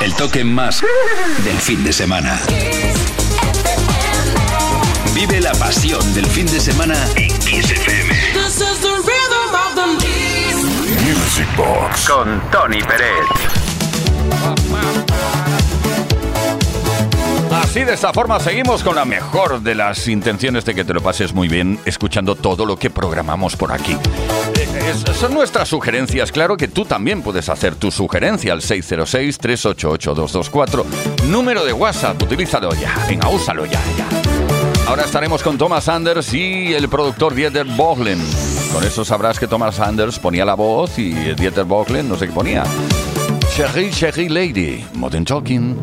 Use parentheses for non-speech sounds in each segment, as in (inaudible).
El toque más del fin de semana. Vive la pasión del fin de semana en Kiss FM. Music Box. Con Tony Pérez. Así de esta forma seguimos con la mejor de las intenciones de que te lo pases muy bien escuchando todo lo que programamos por aquí. Son nuestras sugerencias, claro que tú también puedes hacer tu sugerencia al 606-388-224. Número de WhatsApp, utilízalo ya, venga, úsalo ya. Ahora estaremos con Thomas Anders y el productor Dieter Bohlen. Con eso sabrás que Thomas Anders ponía la voz y Dieter Bohlen no sé qué ponía. Cherie, Cherie Lady, Modern Talking.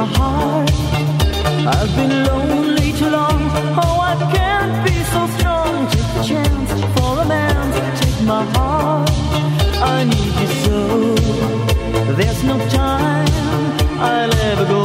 My heart. I've been lonely too long. Oh, I can't be so strong. Take the chance for a. Take my heart. I need you so. There's no time. I'll ever go.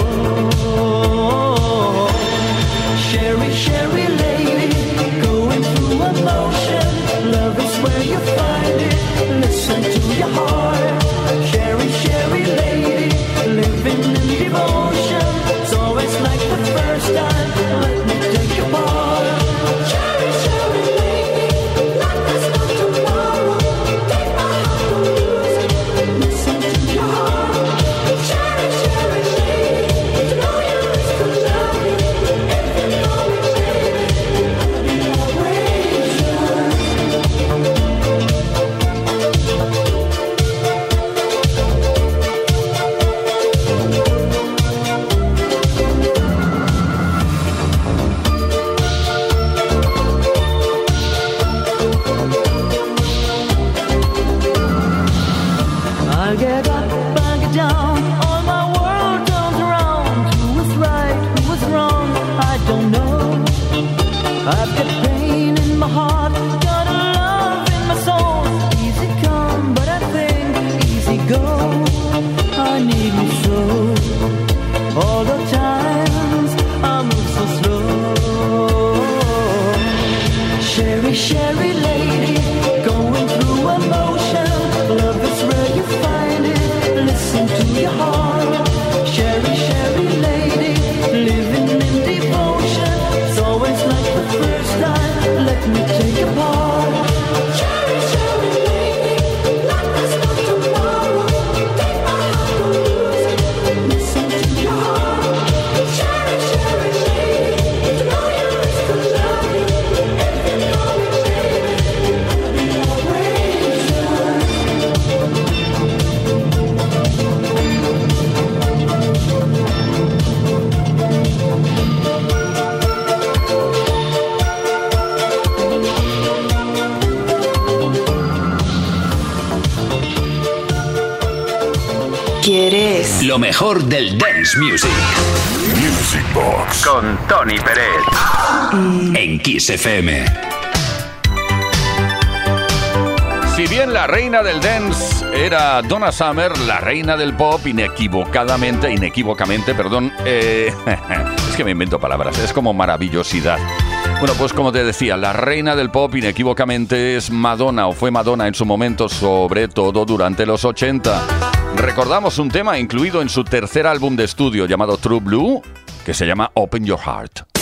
Del dance music. Music Box. Con Tony Pérez. En Kiss FM. Si bien la reina del dance era Donna Summer, la reina del pop inequivocadamente, inequívocamente, perdón, eh, (laughs) es que me invento palabras, es como maravillosidad. Bueno, pues como te decía, la reina del pop inequívocamente es Madonna o fue Madonna en su momento, sobre todo durante los 80. Recordamos un tema incluido en su tercer álbum de estudio llamado True Blue, que se llama Open Your Heart.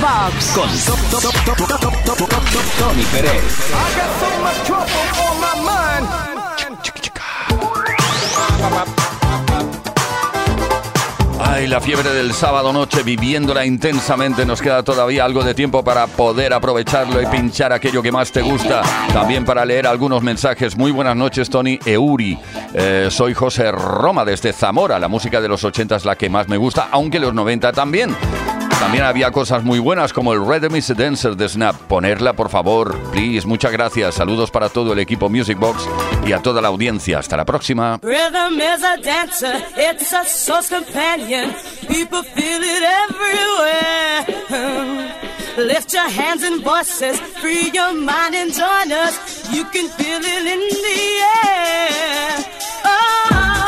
Con Tony Pérez. Ay, la fiebre del sábado noche, viviéndola intensamente, nos queda todavía algo de tiempo para poder aprovecharlo y pinchar aquello que más te gusta. También para leer algunos mensajes. Muy buenas noches, Tony Euri. Eh, soy José Roma desde Zamora. La música de los 80 es la que más me gusta, aunque los 90 también. También había cosas muy buenas como el Red Miss Dancer de Snap. Ponerla, por favor, please. Muchas gracias. Saludos para todo el equipo Music Box y a toda la audiencia. Hasta la próxima. Rhythm is a dancer. It's a source companion. People feel it everywhere. Lift your hands and voices, free your mind and join us. You can feel it in the air. Oh.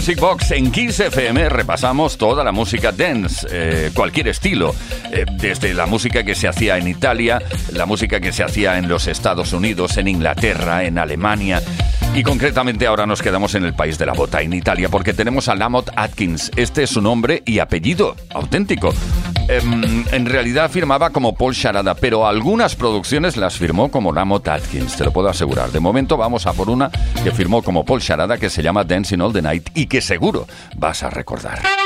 Music Box en Kiss FM repasamos toda la música dance, eh, cualquier estilo, eh, desde la música que se hacía en Italia, la música que se hacía en los Estados Unidos, en Inglaterra, en Alemania. Y concretamente ahora nos quedamos en el país de la bota, en Italia, porque tenemos a Lamont Atkins. Este es su nombre y apellido auténtico. Em, en realidad firmaba como Paul Sharada, pero algunas producciones las firmó como Lamont Atkins, te lo puedo asegurar. De momento vamos a por una que firmó como Paul Sharada, que se llama Dancing All the Night y que seguro vas a recordar.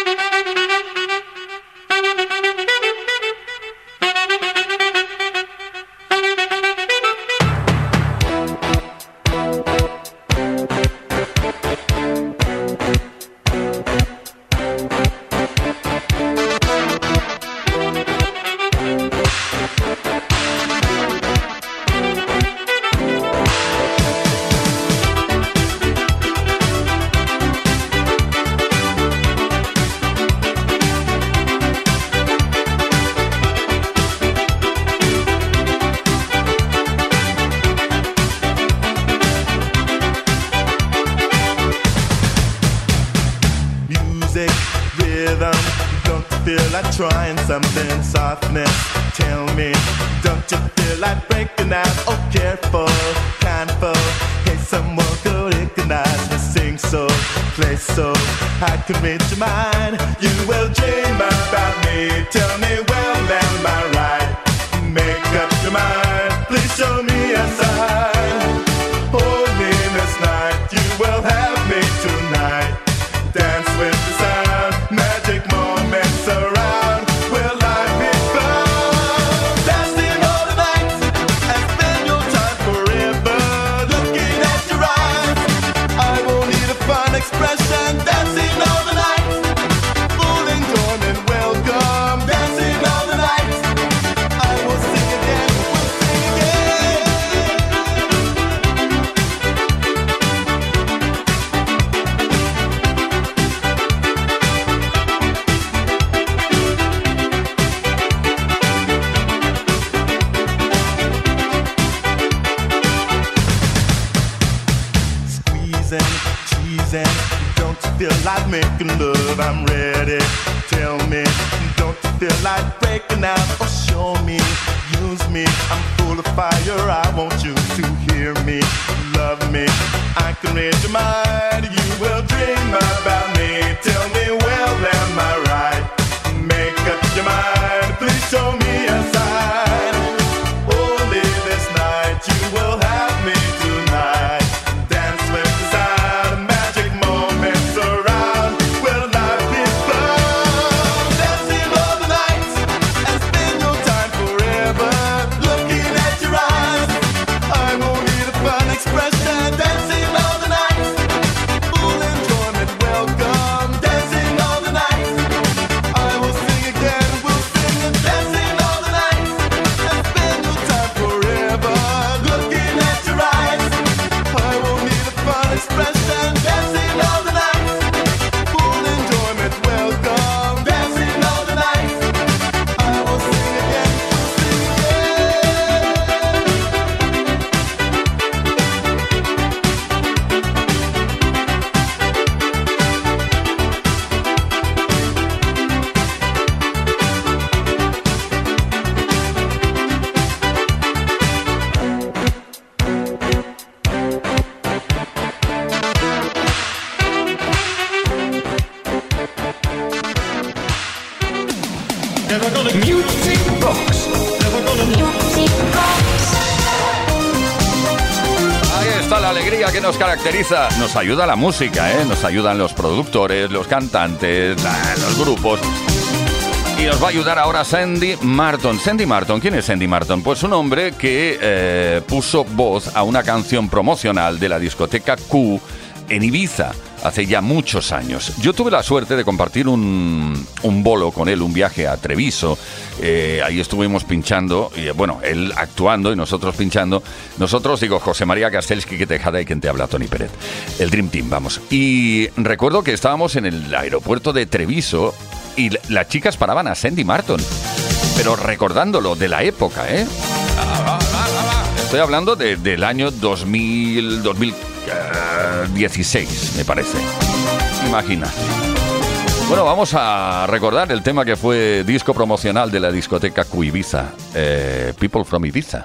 Nos caracteriza. Nos ayuda la música, ¿eh? Nos ayudan los productores, los cantantes, los grupos. Y nos va a ayudar ahora Sandy Martin. Sandy Martin, ¿quién es Sandy Martin? Pues un hombre que eh, puso voz a una canción promocional de la discoteca Q en Ibiza hace ya muchos años. Yo tuve la suerte de compartir un, un bolo con él, un viaje a Treviso. Eh, ahí estuvimos pinchando, y eh, bueno, él actuando y nosotros pinchando. Nosotros, digo, José María Castelski, que Tejada y quien te habla, Tony Pérez. El Dream Team, vamos. Y recuerdo que estábamos en el aeropuerto de Treviso y las chicas paraban a Sandy Martin. Pero recordándolo de la época, ¿eh? Estoy hablando de, del año 2000, 16, me parece. Imagina. Bueno, vamos a recordar el tema que fue disco promocional de la discoteca Cuibiza, eh, People from Ibiza.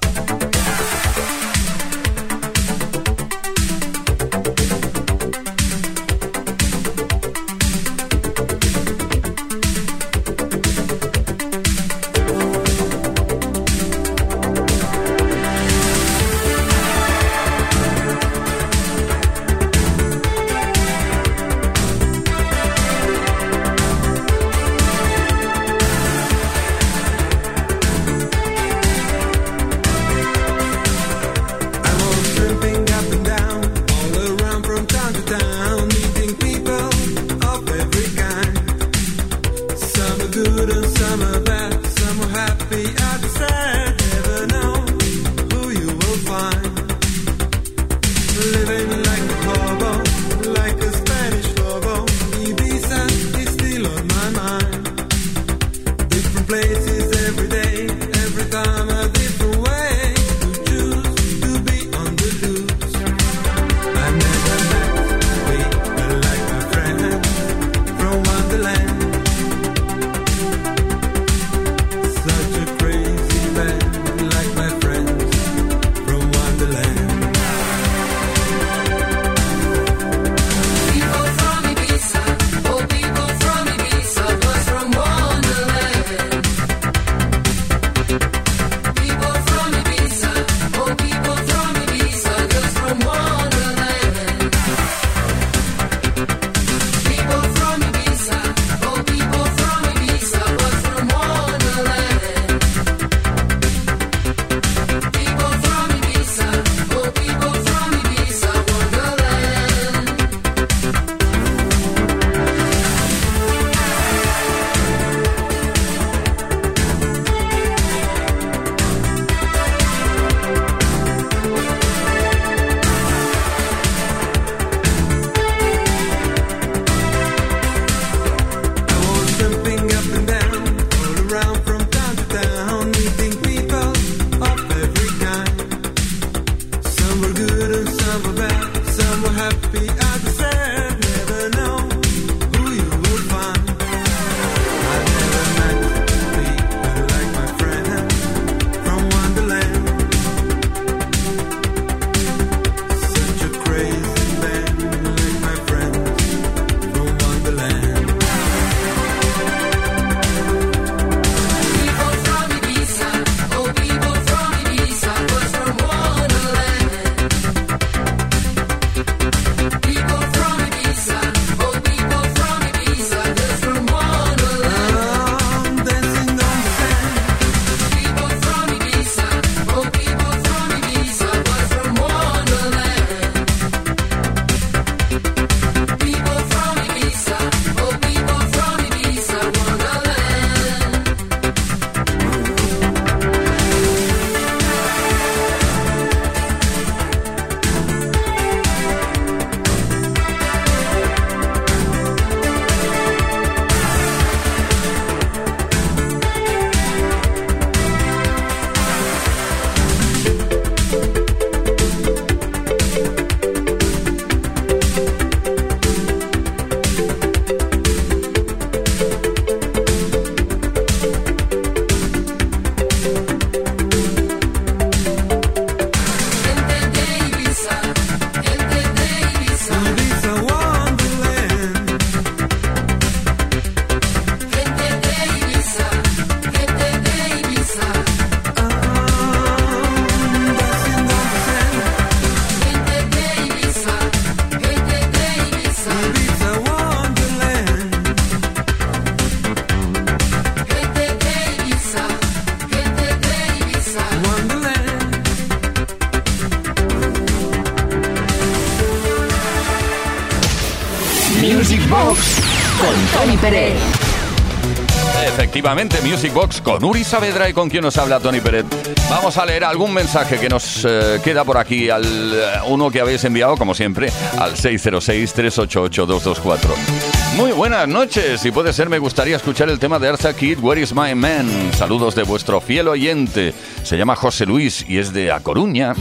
Box con Uri Saavedra y con quien nos habla Tony Pérez. Vamos a leer algún mensaje que nos eh, queda por aquí, al eh, uno que habéis enviado, como siempre, al 606-388-224. Muy buenas noches, si puede ser me gustaría escuchar el tema de Arza Kid, Where is my man? Saludos de vuestro fiel oyente, se llama José Luis y es de A Coruña.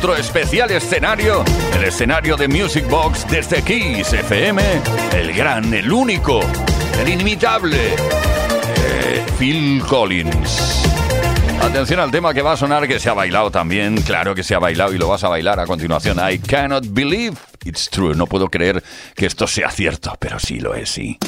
nuestro especial escenario, el escenario de Music Box desde Kiss FM, el gran, el único, el inimitable, eh, Phil Collins. Atención al tema que va a sonar, que se ha bailado también, claro que se ha bailado y lo vas a bailar a continuación. I cannot believe it's true. No puedo creer que esto sea cierto, pero sí lo es, sí.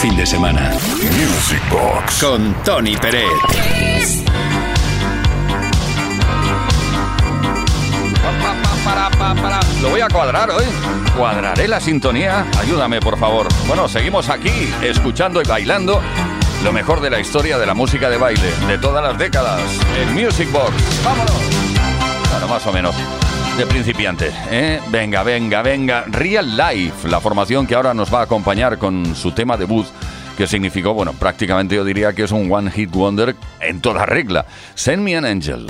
fin de semana. Music Box con Tony Pérez. Lo voy a cuadrar hoy. Cuadraré la sintonía. Ayúdame, por favor. Bueno, seguimos aquí, escuchando y bailando lo mejor de la historia de la música de baile de todas las décadas. El Music Box. ¡Vámonos! Claro, más o menos de principiante. ¿eh? Venga, venga, venga. Real Life, la formación que ahora nos va a acompañar con su tema debut que significó, bueno, prácticamente yo diría que es un one hit wonder en toda regla. Send me an angel.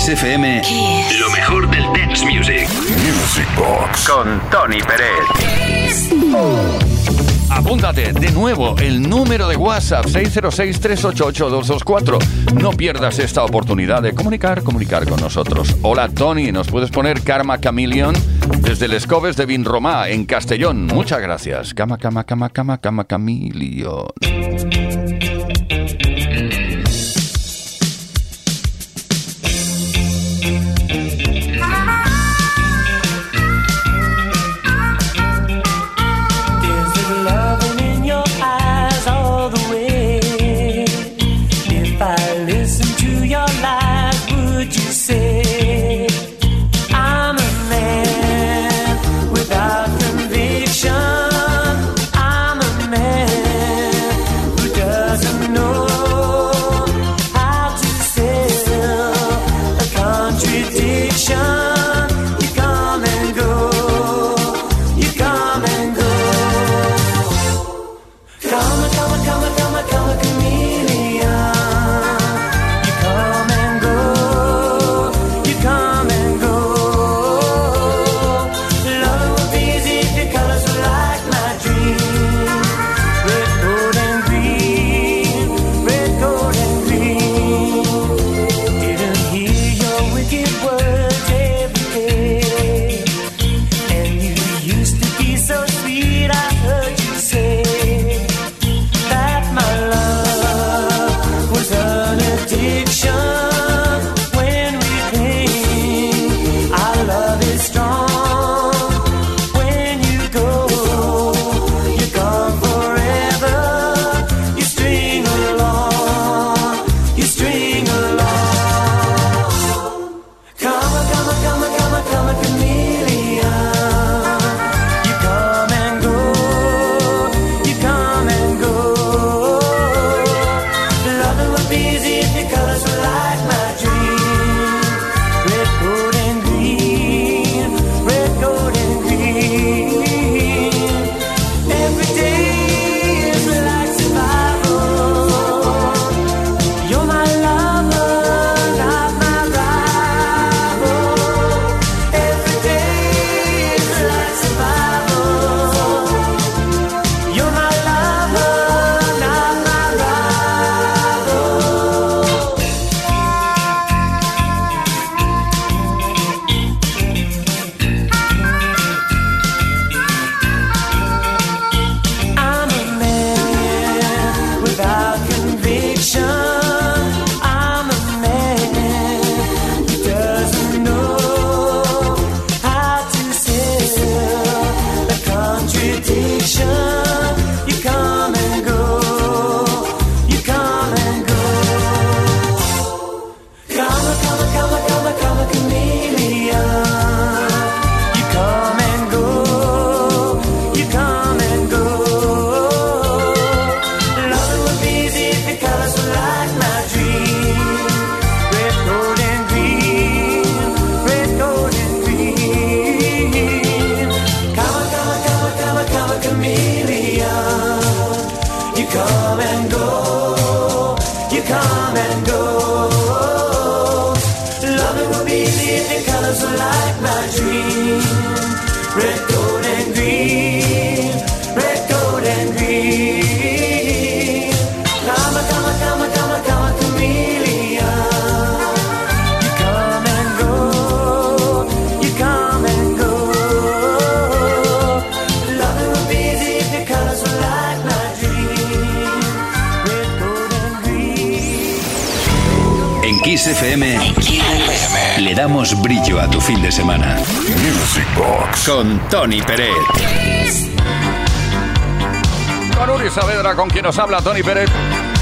Kiss FM. Kiss. Lo mejor del dance music. Music Box. Con Tony Pérez. Apúntate de nuevo el número de WhatsApp 606-388-224. No pierdas esta oportunidad de comunicar, comunicar con nosotros. Hola Tony, nos puedes poner Karma Chameleon desde el Escobes de Vinromá en Castellón. Muchas gracias. Cama, cama, cama, cama, cama, Chameleon. Tony Pérez. Saavedra, con quien nos habla Tony Pérez.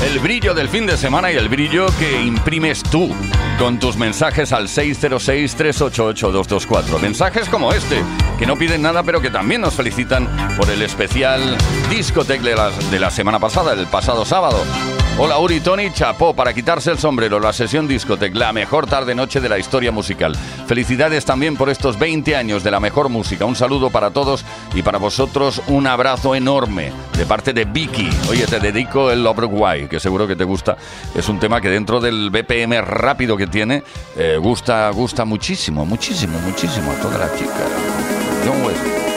El brillo del fin de semana y el brillo que imprimes tú con tus mensajes al 606-388-224. Mensajes como este, que no piden nada pero que también nos felicitan por el especial discotec de la, de la semana pasada, el pasado sábado. Hola Uri, Tony, chapó para quitarse el sombrero, la sesión discotec, la mejor tarde-noche de la historia musical. Felicidades también por estos 20 años de la mejor música. Un saludo para todos y para vosotros un abrazo enorme de parte de Vicky. Oye, te dedico el Love Guay, que seguro que te gusta. Es un tema que dentro del BPM rápido que tiene, eh, gusta, gusta muchísimo, muchísimo, muchísimo a todas las chicas. John West.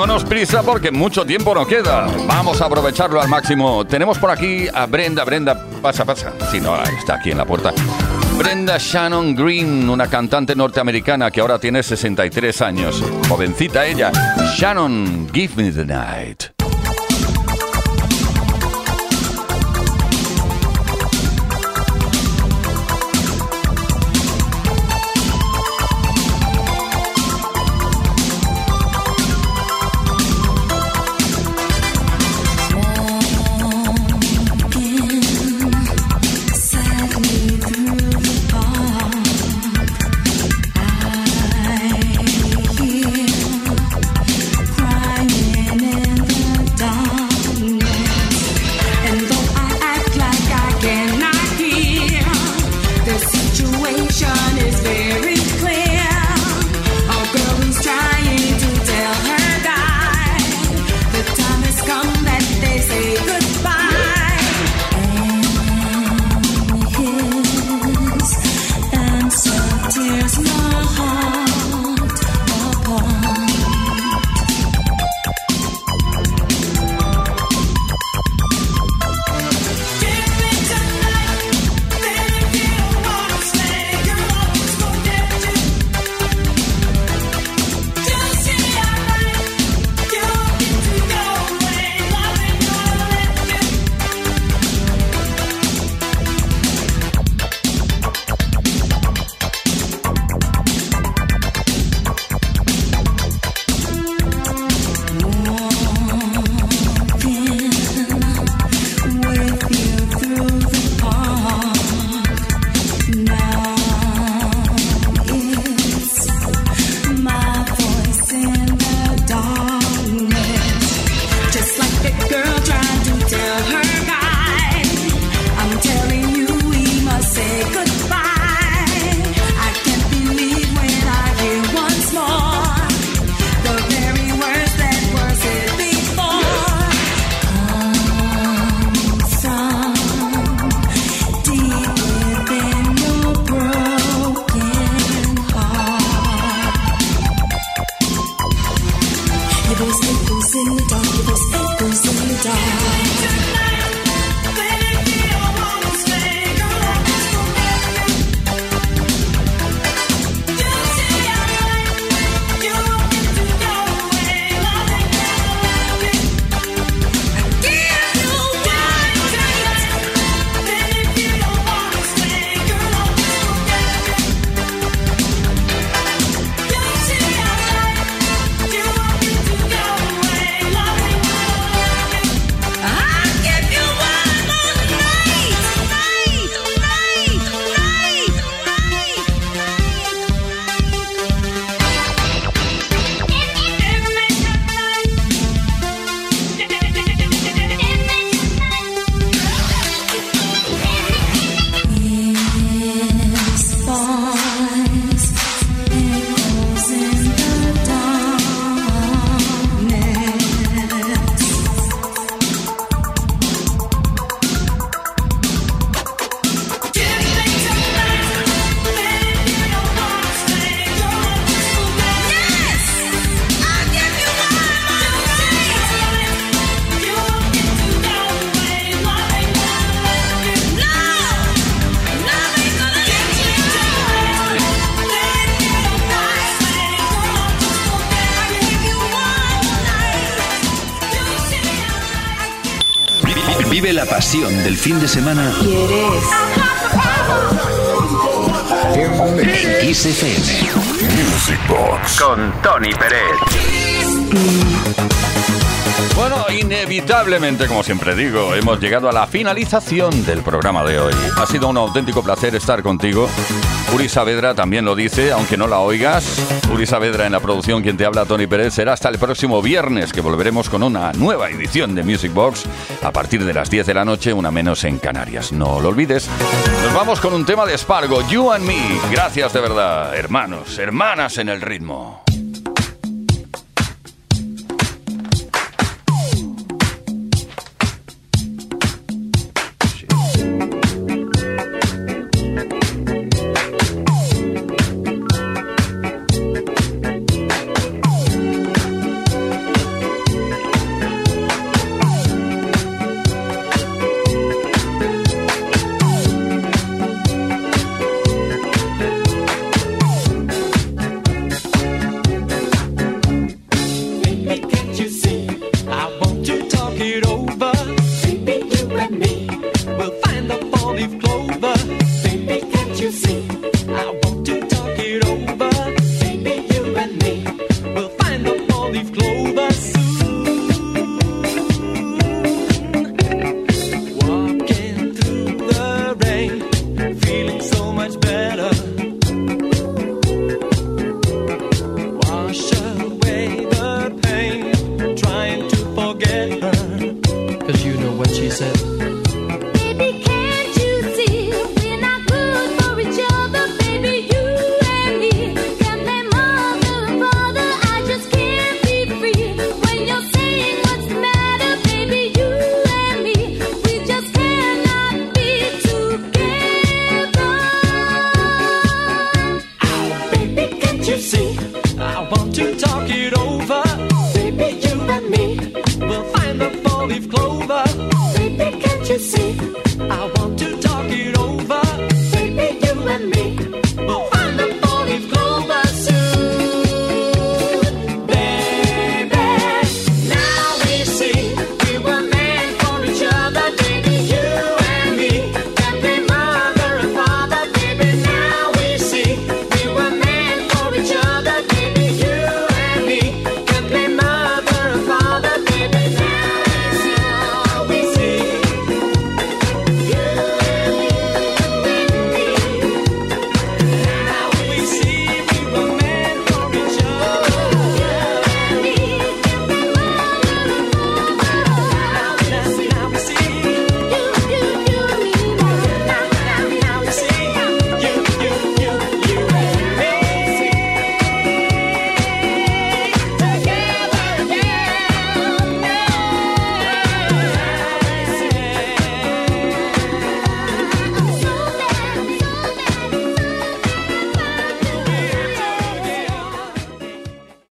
Démonos prisa porque mucho tiempo no queda. Vamos a aprovecharlo al máximo. Tenemos por aquí a Brenda. Brenda, pasa, pasa. Sí, no, está aquí en la puerta. Brenda Shannon Green, una cantante norteamericana que ahora tiene 63 años. Jovencita ella. Shannon, give me the night. It in the dark. It goes in the dark. Del fin de semana ¿Quieres? en Kiss FM. Music Box. Con Tony Pérez. Bueno, inevitablemente, como siempre digo, hemos llegado a la finalización del programa de hoy. Ha sido un auténtico placer estar contigo. Uri Saavedra también lo dice, aunque no la oigas. Uri Saavedra en la producción, quien te habla, Tony Pérez, será hasta el próximo viernes que volveremos con una nueva edición de Music Box a partir de las 10 de la noche, una menos en Canarias. No lo olvides. Nos vamos con un tema de Spargo, You and Me. Gracias de verdad, hermanos, hermanas en el ritmo. Thank you.